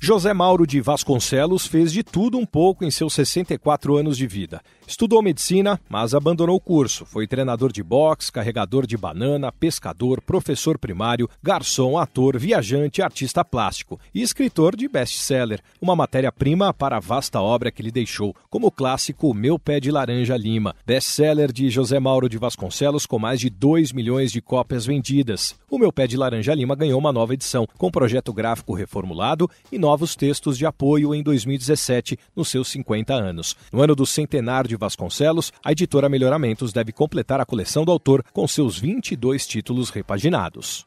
José Mauro de Vasconcelos fez de tudo um pouco em seus 64 anos de vida. Estudou medicina, mas abandonou o curso. Foi treinador de boxe, carregador de banana, pescador, professor primário, garçom, ator, viajante, artista plástico e escritor de best-seller, uma matéria-prima para a vasta obra que lhe deixou, como o clássico Meu Pé de Laranja Lima, best-seller de José Mauro de Vasconcelos com mais de 2 milhões de cópias vendidas. O Meu Pé de Laranja Lima ganhou uma nova edição, com projeto gráfico reformulado e novos textos de apoio em 2017, nos seus 50 anos. No ano do centenário de Vasconcelos, a editora Melhoramentos deve completar a coleção do autor com seus 22 títulos repaginados.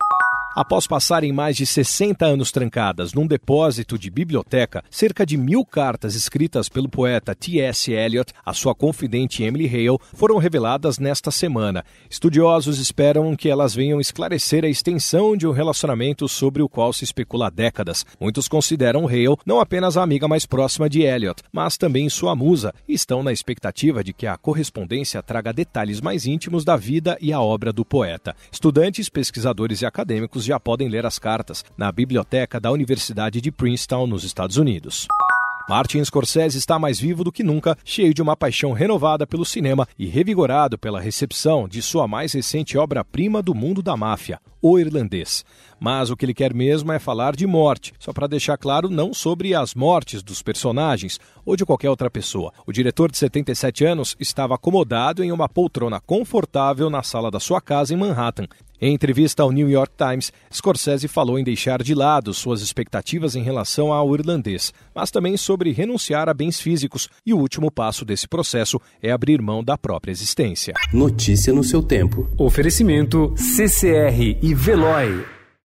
Após passarem mais de 60 anos trancadas num depósito de biblioteca, cerca de mil cartas escritas pelo poeta T.S. Eliot a sua confidente Emily Hale foram reveladas nesta semana. Estudiosos esperam que elas venham esclarecer a extensão de um relacionamento sobre o qual se especula há décadas. Muitos consideram Hale não apenas a amiga mais próxima de Eliot, mas também sua musa, e estão na expectativa de que a correspondência traga detalhes mais íntimos da vida e a obra do poeta. Estudantes, pesquisadores e acadêmicos já podem ler as cartas na biblioteca da Universidade de Princeton, nos Estados Unidos. Martin Scorsese está mais vivo do que nunca, cheio de uma paixão renovada pelo cinema e revigorado pela recepção de sua mais recente obra-prima do mundo da máfia, O Irlandês. Mas o que ele quer mesmo é falar de morte, só para deixar claro, não sobre as mortes dos personagens ou de qualquer outra pessoa. O diretor de 77 anos estava acomodado em uma poltrona confortável na sala da sua casa em Manhattan, em entrevista ao New York Times, Scorsese falou em deixar de lado suas expectativas em relação ao irlandês, mas também sobre renunciar a bens físicos, e o último passo desse processo é abrir mão da própria existência. Notícia no seu tempo. Oferecimento CCR e Veloy.